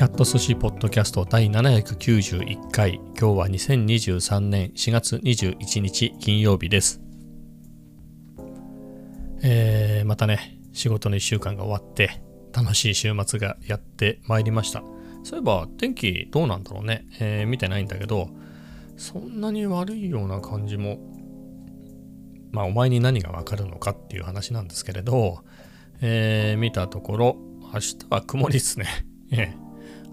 キャット寿司ポッドキャスト第791回。今日は2023年4月21日金曜日です。えー、またね仕事の1週間が終わって楽しい週末がやってまいりました。そういえば天気どうなんだろうね、えー、見てないんだけどそんなに悪いような感じもまあお前に何がわかるのかっていう話なんですけれど、えー、見たところ明日は曇りですね。え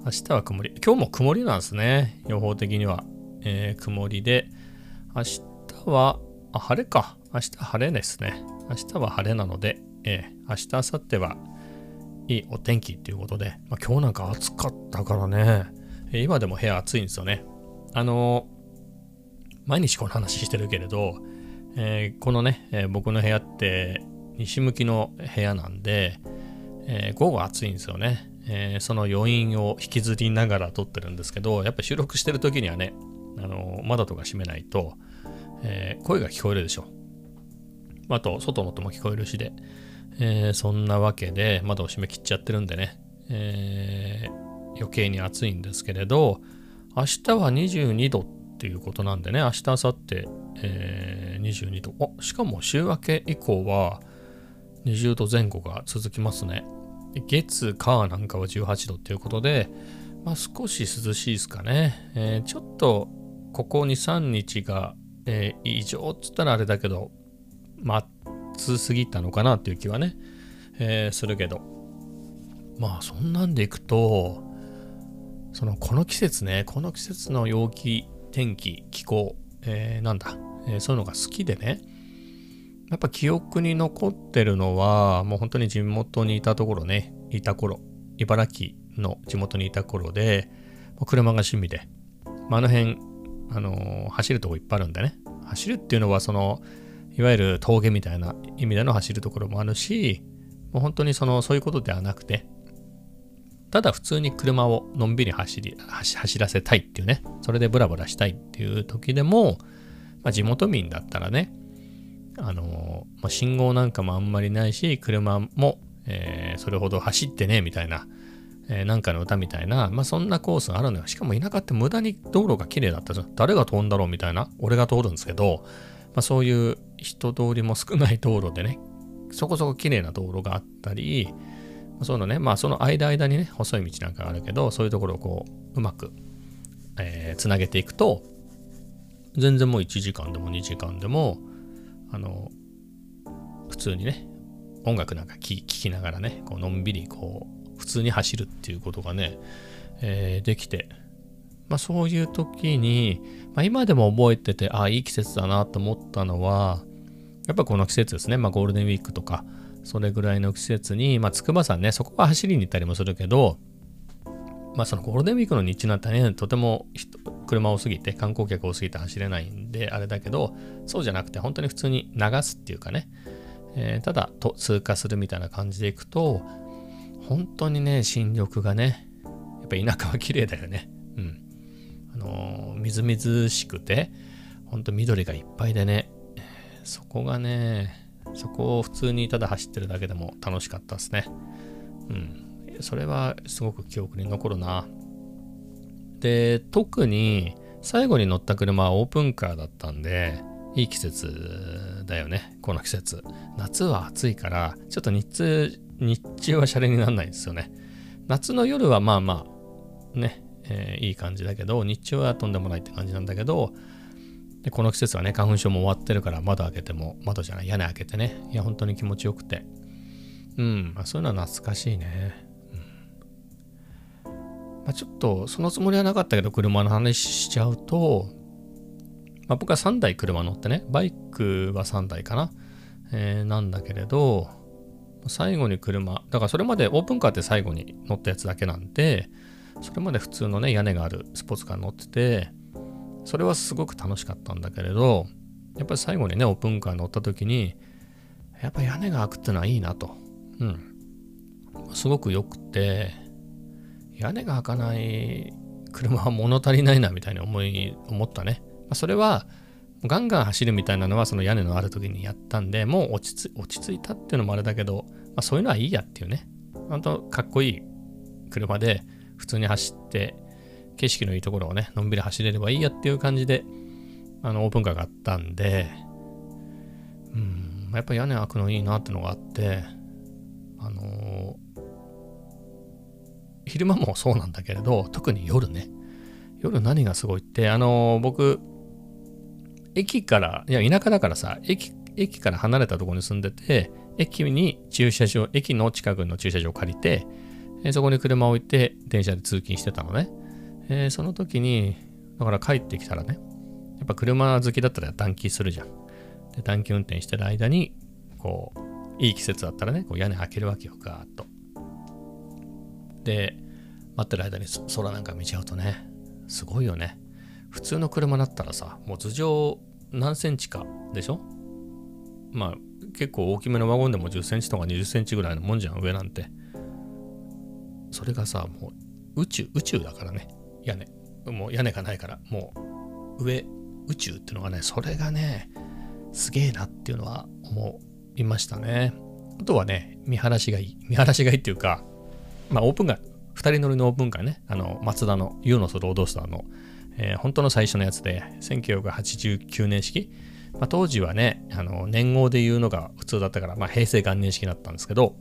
明日は曇り。今日も曇りなんですね。予報的には。えー、曇りで、明日は、あ、晴れか。明日晴れですね。明日は晴れなので、えー、明日、明後日はいいお天気っていうことで、まあ、今日なんか暑かったからね、えー、今でも部屋暑いんですよね。あの毎日この話してるけれど、えこのね、え僕の部屋って西向きの部屋なんで、え午後暑いんですよね。えー、その余韻を引きずりながら撮ってるんですけど、やっぱ収録してる時にはね、あの窓とか閉めないと、えー、声が聞こえるでしょ。あと、外の音も聞こえるしで、えー、そんなわけで窓を閉め切っちゃってるんでね、え余計に暑いんですけれど、明日は22度っていうことなんでね、明日、明後日、え22度。あ、しかも週明け以降は20度前後が続きますね。月、火なんかは18度っていうことで、まあ、少し涼しいですかね。えー、ちょっとここ2、3日が、えー、異常っつったらあれだけど、ま暑すぎたのかなっていう気はね、えー、するけど。まあそんなんでいくと、そのこの季節ね、この季節の陽気、天気、気候、えー、なんだ、えー、そういうのが好きでね、やっぱ記憶に残ってるのは、もう本当に地元にいたところね、いた頃、茨城の地元にいた頃で、車が趣味で、まあ、あの辺、あのー、走るとこいっぱいあるんでね、走るっていうのは、その、いわゆる峠みたいな意味での走るところもあるし、もう本当にその、そういうことではなくて、ただ普通に車をのんびり走り、走らせたいっていうね、それでブラブラしたいっていう時でも、まあ、地元民だったらね、あのまあ、信号なんかもあんまりないし、車も、えー、それほど走ってね、みたいな、えー、なんかの歌みたいな、まあ、そんなコースがあるのよ。しかも田舎って無駄に道路が綺麗だったじゃん。誰が通んだろうみたいな、俺が通るんですけど、まあ、そういう人通りも少ない道路でね、そこそこ綺麗な道路があったり、そのね、まあその間間にね、細い道なんかあるけど、そういうところをこう、うまく、えー、つなげていくと、全然もう1時間でも2時間でも、あの、普通にね、音楽なんか聴きながらね、こうのんびりこう、普通に走るっていうことがね、えー、できて、まあそういう時に、まあ今でも覚えてて、ああ、いい季節だなと思ったのは、やっぱこの季節ですね、まあゴールデンウィークとか、それぐらいの季節に、まあ筑波山ね、そこは走りに行ったりもするけど、まあそのゴールデンウィークの日中なんてね、とても車多すぎて、観光客多すぎて走れないんで、あれだけど、そうじゃなくて、本当に普通に流すっていうかね、えー、ただと通過するみたいな感じでいくと、本当にね、新緑がね、やっぱ田舎は綺麗だよね。うん。あのー、みずみずしくて、ほんと緑がいっぱいでね、そこがね、そこを普通にただ走ってるだけでも楽しかったですね。うん。それはすごく記憶に残るな。で、特に最後に乗った車はオープンカーだったんで、いい季節だよね、この季節。夏は暑いから、ちょっと日中、日中はシャレにならないんですよね。夏の夜はまあまあ、ね、えー、いい感じだけど、日中はとんでもないって感じなんだけど、でこの季節はね、花粉症も終わってるから窓開けても、窓じゃない、屋根開けてね、いや、本当に気持ちよくて。うん、そういうのは懐かしいね。まあ、ちょっとそのつもりはなかったけど車の話しちゃうと、まあ、僕は3台車乗ってね、バイクは3台かな、えー、なんだけれど、最後に車、だからそれまでオープンカーって最後に乗ったやつだけなんで、それまで普通のね、屋根があるスポーツカー乗ってて、それはすごく楽しかったんだけれど、やっぱり最後にね、オープンカー乗った時に、やっぱ屋根が開くってのはいいなと。うん。すごく良くて、屋根が開かない車は物足りないなみたいに思い思ったね。まあ、それはガンガン走るみたいなのはその屋根のある時にやったんでもう落ち着いたっていうのもあれだけど、まあ、そういうのはいいやっていうね。本当かっこいい車で普通に走って、景色のいいところをね、のんびり走れればいいやっていう感じで、あの、オープンカーがあったんで、うん、やっぱ屋根開くのいいなってのがあって、昼間もそうなんだけれど、特に夜ね、夜何がすごいって、あの、僕、駅から、いや、田舎だからさ、駅、駅から離れたところに住んでて、駅に駐車場、駅の近くの駐車場を借りて、え、そこに車を置いて電車で通勤してたのね。えー、その時に、だから帰ってきたらね、やっぱ車好きだったら短期するじゃん。で短期運転してる間に、こう、いい季節だったらね、こう屋根開けるわけよ、ガーッと。で、待ってる間に空なんか見ちゃうとね、すごいよね。普通の車だったらさ、もう頭上何センチかでしょ？まあ結構大きめのワゴンでも10センチとか20センチぐらいのもんじゃん、上なんて。それがさ、もう宇宙、宇宙だからね、屋根。もう屋根がないから、もう上、宇宙っていうのがね、それがね、すげえなっていうのは思いましたね。あとはね、見晴らしがいい。見晴らしがいいっていうか、まあオープンカー、2人乗りのオープンカーね、あの、マツダのユーノスロードスターの、えー、本当の最初のやつで、1989年式。まあ、当時はね、あの年号で言うのが普通だったから、まあ、平成元年式だったんですけど、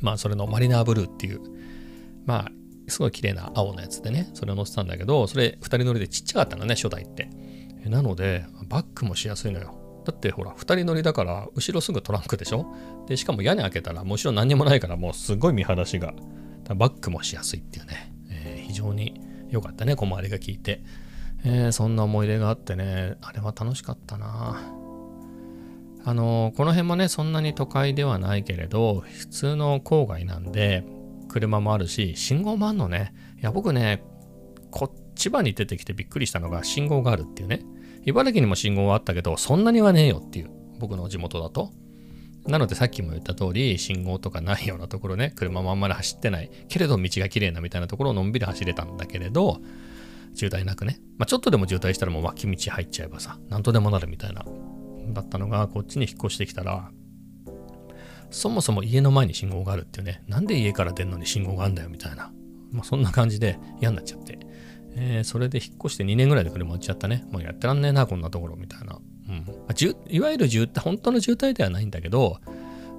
まあ、それのマリナーブルーっていう、まあ、すごい綺麗な青のやつでね、それを乗せたんだけど、それ2人乗りでちっちゃかったのね、初代って。なので、バックもしやすいのよ。だってほら、2人乗りだから、後ろすぐトランクでしょ？で、しかも屋根開けたら、もちろ何にもないから、もうすごい見晴らしが、バックもしやすいっていうね、えー、非常に良かったね、小回りが効いて。えー、そんな思い出があってね、あれは楽しかったな。あのー、この辺もね、そんなに都会ではないけれど、普通の郊外なんで、車もあるし、信号もあんのね。いや、僕ね、こ千葉に出てきてびっくりしたのが信号があるっていうね。茨城にも信号はあったけど、そんなにはねえよっていう、僕の地元だと。なのでさっきも言った通り、信号とかないようなところね、車もあんまり走ってない、けれど道が綺麗なみたいなところをのんびり走れたんだけれど、渋滞なくね。まあ、ちょっとでも渋滞したらもう脇道入っちゃえばさ、なんとでもなるみたいな。だったのが、こっちに引っ越してきたら、そもそも家の前に信号があるっていうね、なんで家から出んのに信号があるんだよみたいな。まあ、そんな感じで嫌になっちゃって。えー、それで引っ越して2年ぐらいで車売っちゃったね。もうやってらんねえな、こんなところみたいな。うん。まあ、いわゆる渋滞、本当の渋滞ではないんだけど、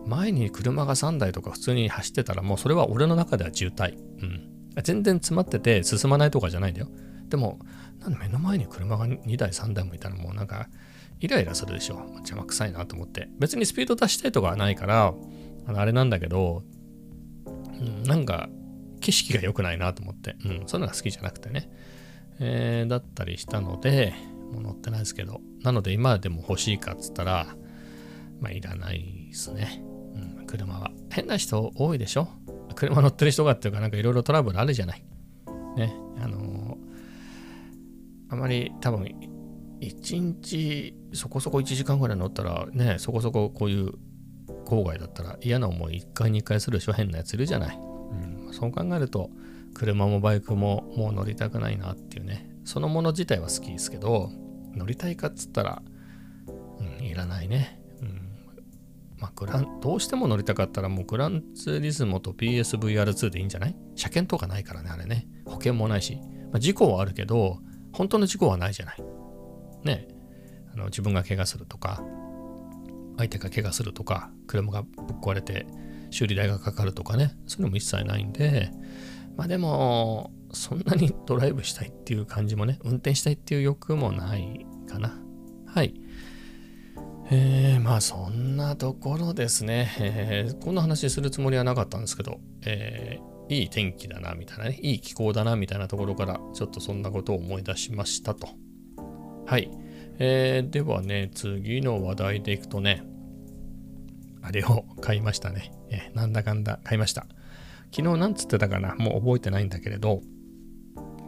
前に車が3台とか普通に走ってたらもうそれは俺の中では渋滞。うん。全然詰まってて進まないとかじゃないんだよ。でも、なんで目の前に車が2台3台もいたらもうなんかイライラするでしょ。邪魔くさいなと思って。別にスピード出したいとかはないから、ああれなんだけど、うん、なんか景色が良くないなと思って、うん、そういうのが好きじゃなくてね。えー、だったりしたので、もう乗ってないですけど、なので今でも欲しいかっつったら、まあいらないですね。うん、車は。変な人多いでしょ？車乗ってる人がっていうかなんかいろいろトラブルあるじゃない。ね。あのー、あまり多分1日そこそこ1時間ぐらい乗ったらね、そこそここういう郊外だったら嫌な思い1回2回するでしょ？変なやついるじゃない。うん、そう考えると車もバイクももう乗りたくないなっていうね。そのもの自体は好きですけど、乗りたいかっつったら、うん、いらないね。うん。まあ、グラン、どうしても乗りたかったらもうグランツーリスモと PSVR2 でいいんじゃない？車検とかないからね、あれね。保険もないし。まあ、事故はあるけど、本当の事故はないじゃない。ね。あの自分が怪我するとか、相手が怪我するとか、車がぶっ壊れて修理代がかかるとかね、そういうのも一切ないんで、まあでも、そんなにドライブしたいっていう感じもね、運転したいっていう欲もないかな。はい。えー、まあそんなところですね、えー、こんな話するつもりはなかったんですけど、えー、いい天気だなみたいなね、いい気候だなみたいなところからちょっとそんなことを思い出しましたと。はい。えー、ではね、次の話題でいくとね、あれを買いましたね。えー、なんだかんだ買いました。昨日なんつってたかな？もう覚えてないんだけれど、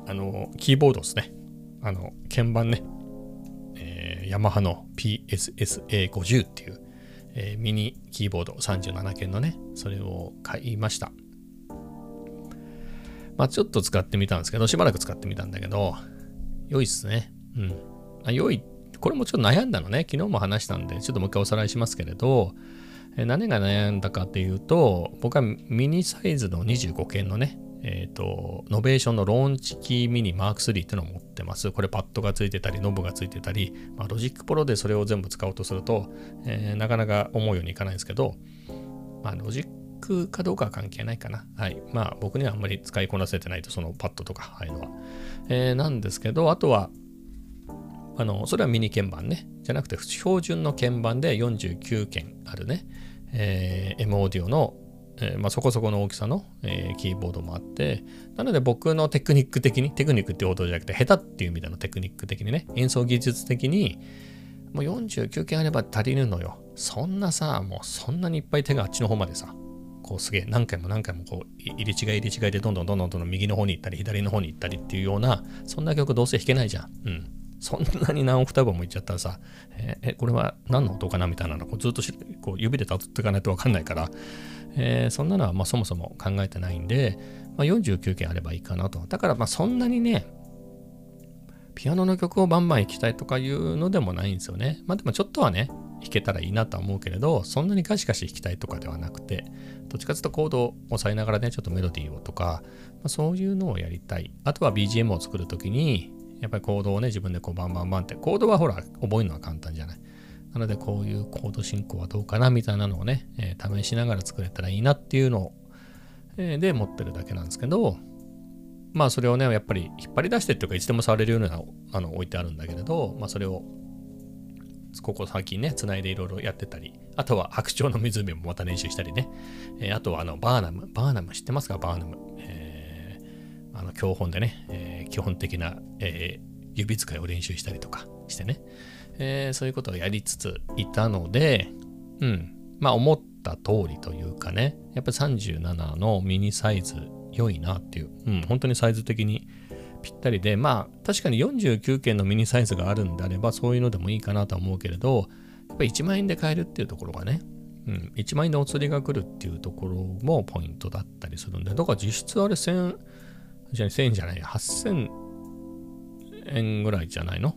あの、キーボードですね。あの、鍵盤ね。えー、ヤマハの PSSA50 っていう、えー、ミニキーボード37件のね、それを買いました。まあちょっと使ってみたんですけど、しばらく使ってみたんだけど、良いっすね。うん。あ良いこれもちょっと悩んだのね。昨日も話したんで、ちょっともう一回おさらいしますけれど、何が悩んだかっていうと、僕はミニサイズの25鍵のね、えっ、ー、と、 Novation の Launchkey Mini マーク3っていうのを持ってます。これパッドがついてたり、ノブがついてたり、まあ、 Logic Pro でそれを全部使おうとすると、えー、なかなか思うようにいかないんですけど、まあ、ロジックかどうかは関係ないかな。はい。まあ、僕にはあんまり使いこなせてないと、そのパッドとか、ああいうのは。えー、なんですけど、あとは、あの、それはミニ鍵盤ね。じゃなくて、標準の鍵盤で49件あるね、えー、M オーディオのえー、まあ、そこそこの大きさの、えー、キーボードもあって、なので僕のテクニック的に、テクニックっていうことじゃなくて、下手っていう意味でのテクニック的にね、演奏技術的に、もう49件あれば足りるのよ。そんなさ、もうそんなにいっぱい手があっちの方までさ、こうすげえ何回も何回もこう入り違い入り違いでどんどんどんどんどん右の方に行ったり左の方に行ったりっていうような、そんな曲どうせ弾けないじゃん。うん。そんなに何オクターブも言っちゃったらさ、えー、これは何の音かなみたいなのこうずっとこう指でたどっていかないとわかんないから、えー、そんなのはまあそもそも考えてないんで、まあ、49件あればいいかなと。だからまあそんなにね、ピアノの曲をバンバン弾きたいとかいうのでもないんですよね。まあでもちょっとはね、弾けたらいいなとは思うけれど、そんなにガシガシ弾きたいとかではなくて、どっちかというとコードを押さえながらね、ちょっとメロディーをとか、まあ、そういうのをやりたい。あとは BGM を作るときに、やっぱりコードをね、自分でこうバンバンバンって、コードはほら、覚えるのは簡単じゃない。なので、こういうコード進行はどうかなみたいなのをね、えー、試しながら作れたらいいなっていうのを、えー、で持ってるだけなんですけど、まあそれをね、やっぱり引っ張り出してっていうか、いつでも触れるようなあの置いてあるんだけれど、まあそれをここ最近ね、つないでいろいろやってたり、あとは白鳥の湖もまた練習したりね、えー、あとはあのバーナム、バーナム知ってますか？バーナム。あの教本でね、えー、基本的な、えー、指使いを練習したりとかしてね、えー、そういうことをやりつついたので、うん、まあ思った通りというかね、やっぱり37のミニサイズ良いなっていう、うん、本当にサイズ的にぴったりで、まあ確かに49件のミニサイズがあるんであればそういうのでもいいかなと思うけれど、やっぱり1万円で買えるっていうところがね、うん、1万円でお釣りが来るっていうところもポイントだったりするんで、だから実質あれ1000、じゃあ1000円じゃない、8000円ぐらいじゃないの？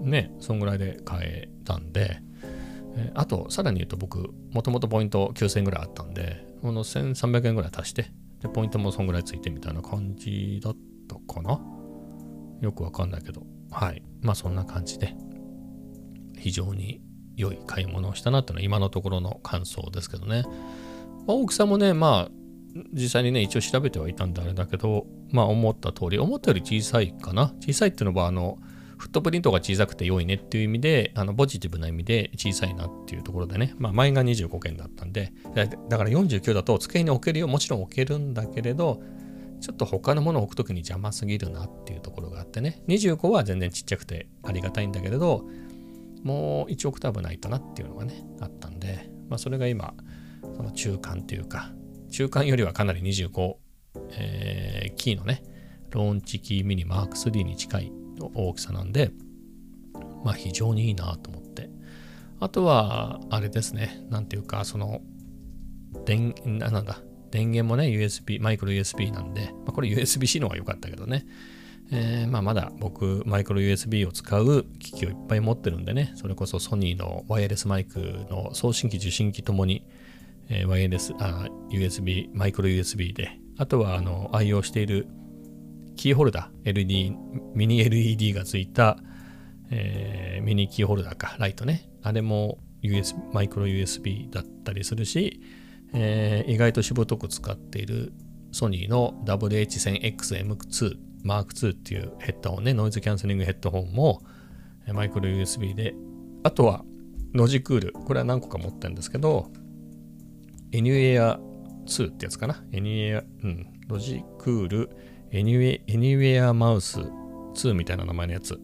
ね、そんぐらいで買えたんで、えあと、さらに言うと僕、もともとポイント9000円ぐらいあったんで、この1300円ぐらい足して、で、ポイントもそんぐらいついてみたいな感じだったかな？よくわかんないけど、はい。まあそんな感じで、非常に良い買い物をしたなっていうのは今のところの感想ですけどね。まあ、大きさもね、まあ、実際にね、一応調べてはいたんであれだけど、まあ思った通り、思ったより小さいかな。小さいっていうのは、あの、フットプリントが小さくて良いねっていう意味で、あのポジティブな意味で小さいなっていうところでね、まあ前が25件だったんで、だから49だと机に置けるよ、もちろん置けるんだけれど、ちょっと他のものを置くときに邪魔すぎるなっていうところがあってね、25は全然ちっちゃくてありがたいんだけれど、もう1オクターブないとなっていうのがね、あったんで、まあそれが今、その中間っていうか、中間よりはかなり25、えー、キーのね、ローンチキーミニマーク3に近い大きさなんで、まあ非常にいいなと思って。あとは、あれですね、なんていうか、その、電、なんだ、電源もね、USB、マイクロ USB なんで、まあ、これ USB-C の方が良かったけどね。えー、まあまだ僕、マイクロ USB を使う機器をいっぱい持ってるんでね、それこそソニーのワイヤレスマイクの送信機、受信機ともに、えー、ワイヤレス、あ、USB、マイクロ USB で、あとはあの愛用しているキーホルダー、LED、ミニ LED がついた、えー、ミニキーホルダーか、ライトね。あれも US、マイクロ USB だったりするし、えー、意外としぶとく使っているソニーの WH1000XM2 Mark II っていうヘッドホンね、ノイズキャンセリングヘッドホンもマイクロ USB で、あとはノジクール、これは何個か持ってるんですけど、Anywhere 2ってやつかな？Anywhere、うん、ロジクール Anywhere, Anywhere Mouse 2みたいな名前のやつ。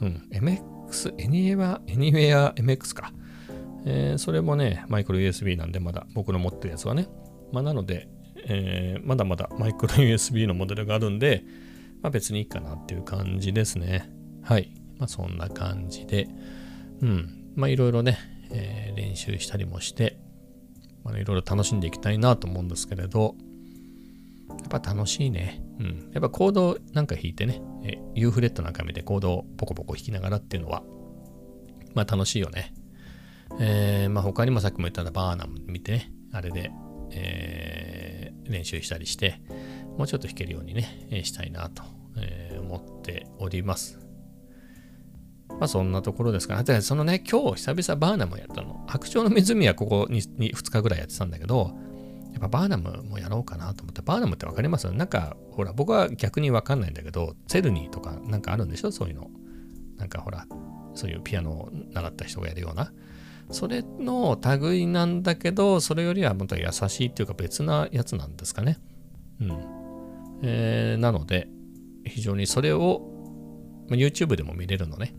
うん、MX、Anywhere, Anywhere MX か。えー、それもね、マイクロ USB なんで、まだ僕の持ってるやつはね。まあ、なので、えー、まだまだマイクロ USB のモデルがあるんで、まあ、別にいいかなっていう感じですね。はい。まあ、そんな感じで、うん。まあ、いろいろね、えー、練習したりもして、まあ、いろいろ楽しんでいきたいなと思うんですけれど、やっぱ楽しいね。うん。やっぱコードなんか弾いてね、えユーフレットなんか見てコードをポコポコ弾きながらっていうのは、まあ楽しいよね。えー、まあ他にもさっきも言ったバーナム見てね、あれで、えー、練習したりして、もうちょっと弾けるようにね、したいなと、え思っております。まあそんなところですかね。そのね、今日久々バーナムやったの。白鳥の湖はここに 2, 2日ぐらいやってたんだけど、やっぱバーナムもやろうかなと思って、バーナムってわかります？なんか、ほら、僕は逆にわかんないんだけど、セルニーとかなんかあるんでしょ？そういうの。なんかほら、そういうピアノを習った人がやるような。それの類なんだけど、それよりはもっと優しいっていうか別なやつなんですかね。うん。えー、なので、非常にそれを、YouTube でも見れるのね。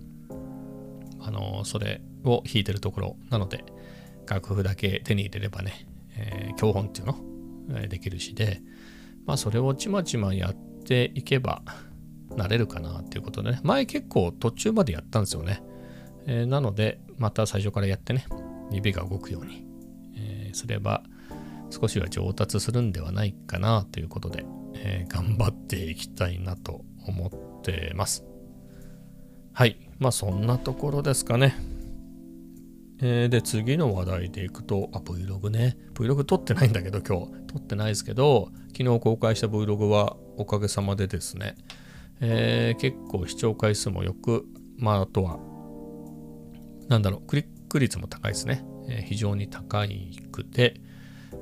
あの、それを弾いてるところなので、楽譜だけ手に入れればね、えー、教本っていうの、えー、できるしで、まあそれをちまちまやっていけばなれるかなっていうことでね、前結構途中までやったんですよね。えー、なので、また最初からやってね、指が動くように、え、すれば少しは上達するんではないかなということで、え、頑張っていきたいなと思ってます。はい。まあそんなところですかね。えー、で、次の話題でいくと、あ、Vlog ね。Vlog 撮ってないんだけど、今日。撮ってないですけど、昨日公開した Vlog はおかげさまでですね、えー、結構視聴回数もよく、まあ、あとは、なんだろう、クリック率も高いですね。えー、非常に高いくて、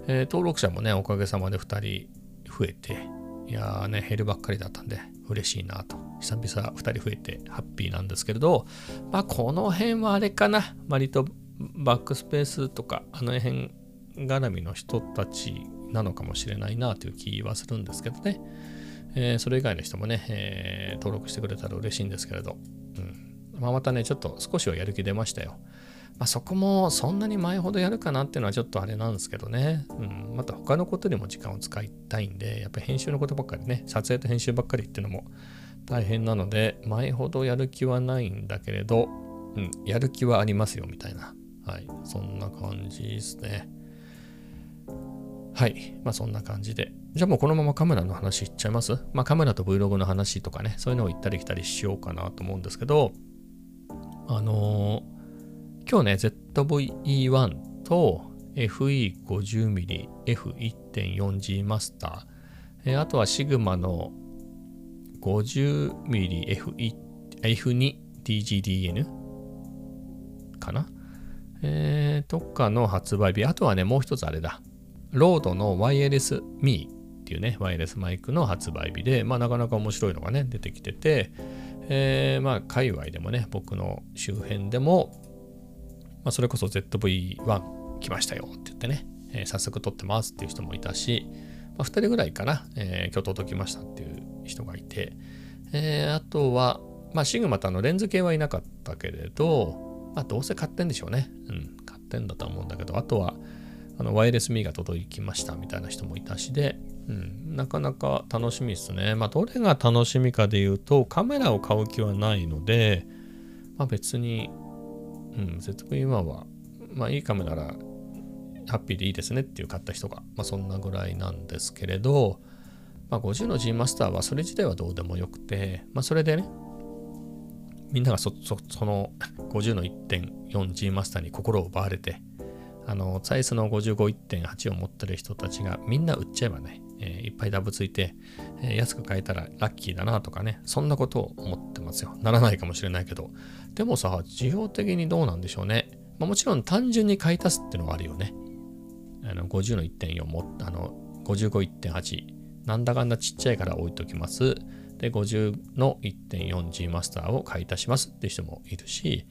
えー、登録者もね、おかげさまで2人増えて、いやーね、減るばっかりだったんで、嬉しいなと。久々2人増えてハッピーなんですけれど、まあ、この辺はあれかな。割とバックスペースとか、あの辺絡みの人たちなのかもしれないなという気はするんですけどね。えー、それ以外の人もね、えー、登録してくれたら嬉しいんですけれど、うんまあ、またね、ちょっと少しはやる気出ましたよ。まあ、そこもそんなに前ほどやるかなっていうのはちょっとあれなんですけどね、うん、また他のことにも時間を使いたいんで、やっぱり編集のことばっかりね、撮影と編集ばっかりっていうのも大変なので、前ほどやる気はないんだけれど、うん、やる気はありますよみたいな、はい、そんな感じですね。はい。まあそんな感じで。じゃあもうこのままカメラの話いっちゃいます？まあカメラと Vlog の話とかね、そういうのを行ったり来たりしようかなと思うんですけど、あのー、今日ね、ZVE1 と FE50mm F1.4G マスター、えー、あとはシグマの 50mm F2DGDN かな？えー、とかの発売日。あとはね、もう一つあれだ。ロードのワイヤレスミーっていうね、ワイヤレスマイクの発売日で、まあなかなか面白いのがね、出てきてて、えー、まあ界隈でもね、僕の周辺でも、まあそれこそ ZV-1 来ましたよって言ってね、えー、早速撮ってますっていう人もいたし、まあ、2人ぐらいかな、えー、今日届きましたっていう人がいて、えー、あとは、まあ、シグマとあのレンズ系はいなかったけれど、まあ、どうせ買ってんでしょうね。うん、買ってんだと思うんだけど、あとは、あのワイヤレスミーが届きましたみたいな人もいたしで、うん、なかなか楽しみですね。まあ、どれが楽しみかで言うと、カメラを買う気はないので、まあ、別に、うん、ZV-1 は、まあ、いいカメラなら、ハッピーでいいですねっていう買った人が、まあ、そんなぐらいなんですけれど、まあ、50の G マスターはそれ自体はどうでもよくて、まあ、それでね、みんながそそその50の 1.4G マスターに心を奪われて、あの、サイズの55.1.8を持ってる人たちがみんな売っちゃえばね、えー、いっぱいダブついて、えー、安く買えたらラッキーだなとかね、そんなことを思ってますよ。ならないかもしれないけど。でもさ、需要的にどうなんでしょうね。まあ、もちろん単純に買い足すっていうのはあるよね。あの50の1.4も、あの、55.1。なんだかんだちっちゃいから置いときます。で、50の 1.4G マスターを買い足しますって人もいるし、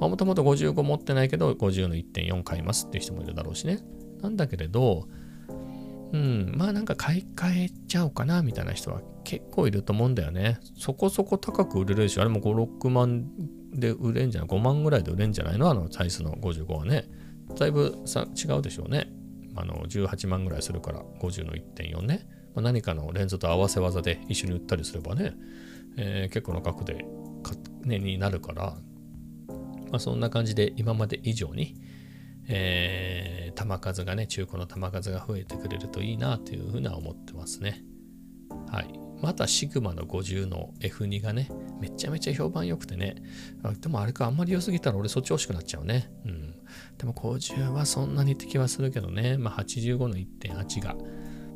もともと55持ってないけど50の1.4買いますって人もいるだろうしね。なんだけれど、うん、まあなんか買い替えちゃおうかなみたいな人は結構いると思うんだよね。そこそこ高く売れるでしょ。あれも5、6万で売れんじゃない ?5 万ぐらいで売れんじゃないの？あのサイズの55はね。だいぶさ違うでしょうね。あの18万ぐらいするから50の1.4ね。まあ、何かのレンズと合わせ技で一緒に売ったりすればね、えー、結構な額で、ね、になるからまあ、そんな感じで今まで以上に、えー、弾数がね、中古の弾数が増えてくれるといいなというふうな思ってますね。はい。またシグマの50の F2 がね、めちゃめちゃ評判良くてね。でもあれか、あんまり良すぎたら俺そっち欲しくなっちゃうね。うん。でも50はそんなにって気はするけどね。まあ85の1.8が、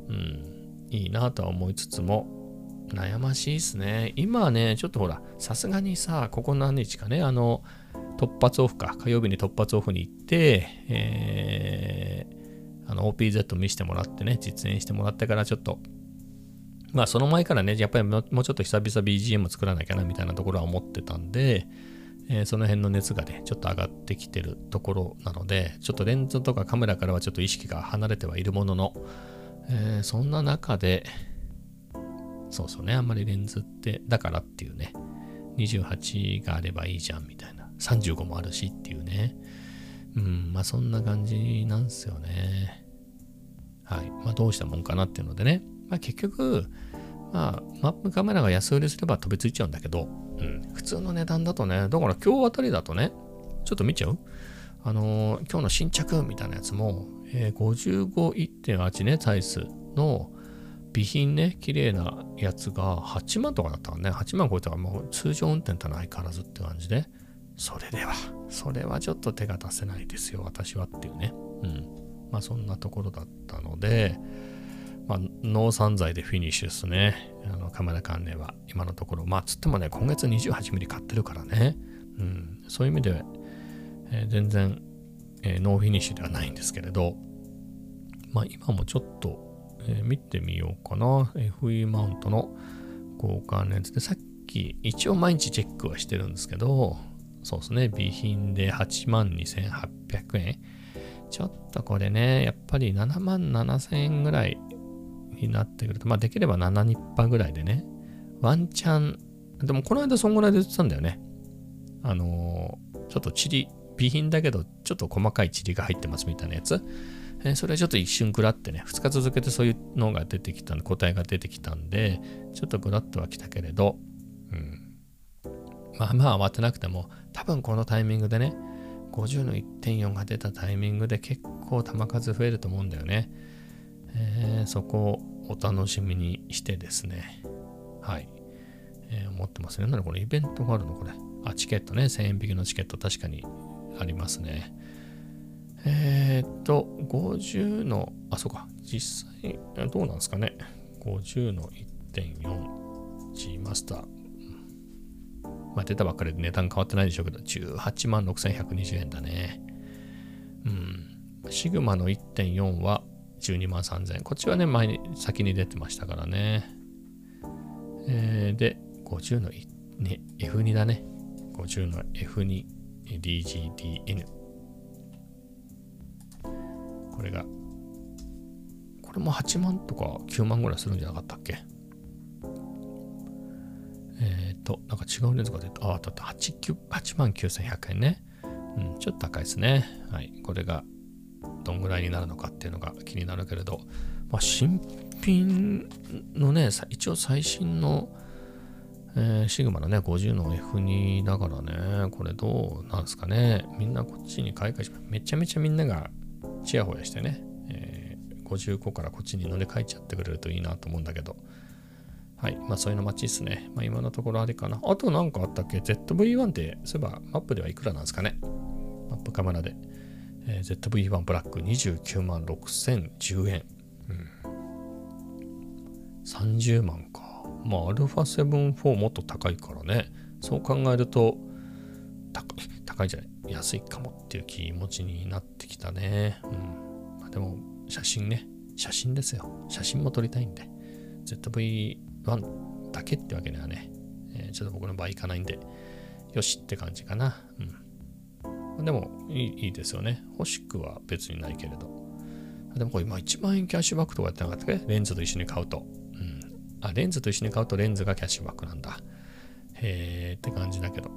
うん、いいなとは思いつつも、悩ましいですね。今はね、ちょっとほら、さすがにさ、ここ何日かね、あの、突発オフか、火曜日に突発オフに行って、えー、あの OPZ 見せてもらってね、実演してもらってからちょっと、まあその前からね、やっぱりもうちょっと久々 BGM 作らなきゃなみたいなところは思ってたんで、えー、その辺の熱がね、ちょっと上がってきてるところなので、ちょっとレンズとかカメラからはちょっと意識が離れてはいるものの、えー、そんな中で、そうそうね、あんまりレンズって、だからっていうね、28があればいいじゃんみたいな、35もあるしっていうね、うん、まあそんな感じなんすよね。はい。まあどうしたもんかなっていうのでね、まあ結局、まあマップカメラが安売りすれば飛びついちゃうんだけど、うん、普通の値段だとね、だから今日あたりだとね、ちょっと見ちゃう？あのー、今日の新着みたいなやつも、えー、55.1.8ね、サイズの備品ね、綺麗なやつが8万とかだったからね、8万超えたからもう通常運転とは相変わらずって感じで、それでは、それはちょっと手が出せないですよ、私はっていうね。うん。まあそんなところだったので、まあ、ノー散財でフィニッシュですね。あのカメラ関連は今のところ。まあ、つってもね、今月 28mm 買ってるからね。うん、そういう意味で、えー、全然、えー、ノーフィニッシュではないんですけれど、まあ、今もちょっと、えー、見てみようかな。FE マウントの交換レンズで、さっき一応毎日チェックはしてるんですけど、そうですね、備品で82,800円。ちょっとこれね、やっぱり7万7000円ぐらいになってくると、まあできれば7ニッパぐらいでね、ワンチャン、でもこの間そんぐらいで売ってたんだよね。あのー、ちょっとチリ、備品だけど、ちょっと細かいチリが入ってますみたいなやつ。え、それちょっと一瞬食らってね、2日続けてそういうのが出てきたんで、答えが出てきたんで、ちょっとグラッとは来たけれど、うん。まあまあ慌てなくても、多分このタイミングでね、50の1.4が出たタイミングで結構球数増えると思うんだよね。えー、そこをお楽しみにしてですね、はい、えー、思ってますね。なのこれイベントがあるのこれ。あ、チケットね、1000円引きのチケット確かにありますね。えー、っと、50の、あ、そうか、実際、どうなんですかね。50の1.4 G マスター。まあ、出たばっかりで値段変わってないでしょうけど、18万6120円だね。うん。シグマの1.4は12万3000円。こっちはね、前に、先に出てましたからね。えー、で、50の、ね、F2 だね。50の F2、DGDN。これが、これも8万とか9万ぐらいするんじゃなかったっけ？えっ、ー、と、なんか違うレンズが出た。ああ、だって8、8万9100円ね。うん、ちょっと高いですね。はい。これがどんぐらいになるのかっていうのが気になるけれど、まあ、新品のね、一応最新の、えー、シグマのね、50の F2 だからね、これどうなんですかね。みんなこっちに買い替えしめちゃめちゃみんながチヤホヤしてね、えー、55からこっちに乗り換えちゃってくれるといいなと思うんだけど、はい。まあそういうの待ちですね。まあ今のところあれかな。あとなんかあったっけ ?ZV-1 って、そういえばマップではいくらなんですかね？マップカメラで。えー、ZV-1 ブラック29万6010円。うん。30万か。まあ、α7-4 もっと高いからね。そう考えると、高い、高いじゃない。安いかもっていう気持ちになってきたね。うん。まあ、でも、写真ね。写真ですよ。写真も撮りたいんで。ZV-1 だけってわけではね、えー、ちょっと僕の場合いかないんで、よしって感じかな。うん。でもいいいいですよね。欲しくは別にないけれど。でもこれ今1万円キャッシュバックとかやってなかったっけ？レンズと一緒に買うと。あ、レンズと一緒に買うとレンズがキャッシュバックなんだ。へーって感じだけど。う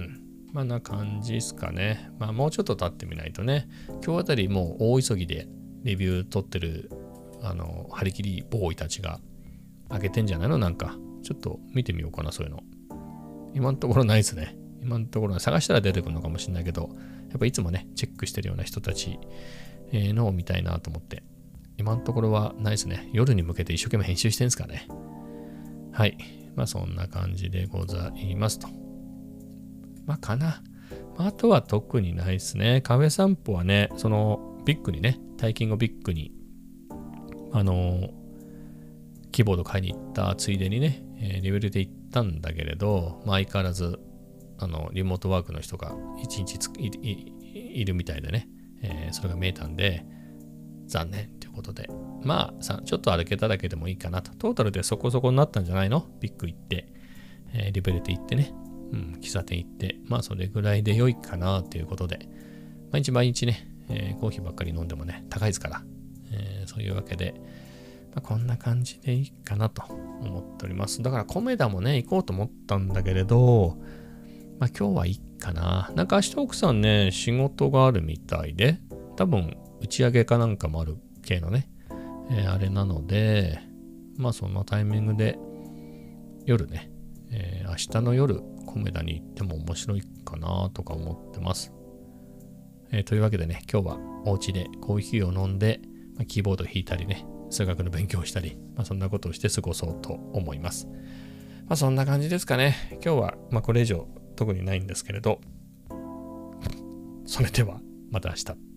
ん。まあな感じですかね。まあもうちょっと経ってみないとね。今日あたりもう大急ぎでレビュー撮ってる、あの、張り切りボーイたちが上げてんじゃないの？なんか。ちょっと見てみようかな、そういうの。今のところないですね。今のところ探したら出てくるのかもしれないけど、やっぱいつもね、チェックしてるような人たちのを見たいなと思って、今のところはないですね。夜に向けて一生懸命編集してるんですかね。はい。まあそんな感じでございますと。まあかな。まあ、あとは特にないですね。カフェ散歩はね、そのビッグにね、大金をビッグに、あのキーボード買いに行ったついでにね、えー、レベルで行ったんだけれど、まあ、相変わらず、あの、リモートワークの人が一日いるみたいでね、えー、それが見えたんで、残念いうことで、まあ、ちょっと歩けただけでもいいかなと。トータルでそこそこになったんじゃないの？ビッグ行って、えー、リベルテ行ってね、うん、喫茶店行って、まあそれぐらいで良いかなということで、毎日毎日ね、えー、コーヒーばっかり飲んでもね、高いですから、えー、そういうわけで、まあ、こんな感じでいいかなと思っております。だから、コメダもね、行こうと思ったんだけれど、まあ、今日はいいかな。なんか明日奥さんね、仕事があるみたいで、多分、打ち上げかなんかもある系のね、えー、あれなので、まあそのタイミングで夜ね、えー、明日の夜、コメダに行っても面白いかなとか思ってます。えー、というわけでね、今日はお家でコーヒーを飲んで、まあ、キーボード弾いたりね、数学の勉強をしたり、まあ、そんなことをして過ごそうと思います。まあそんな感じですかね。今日は、まあこれ以上特にないんですけれど、それではまた明日。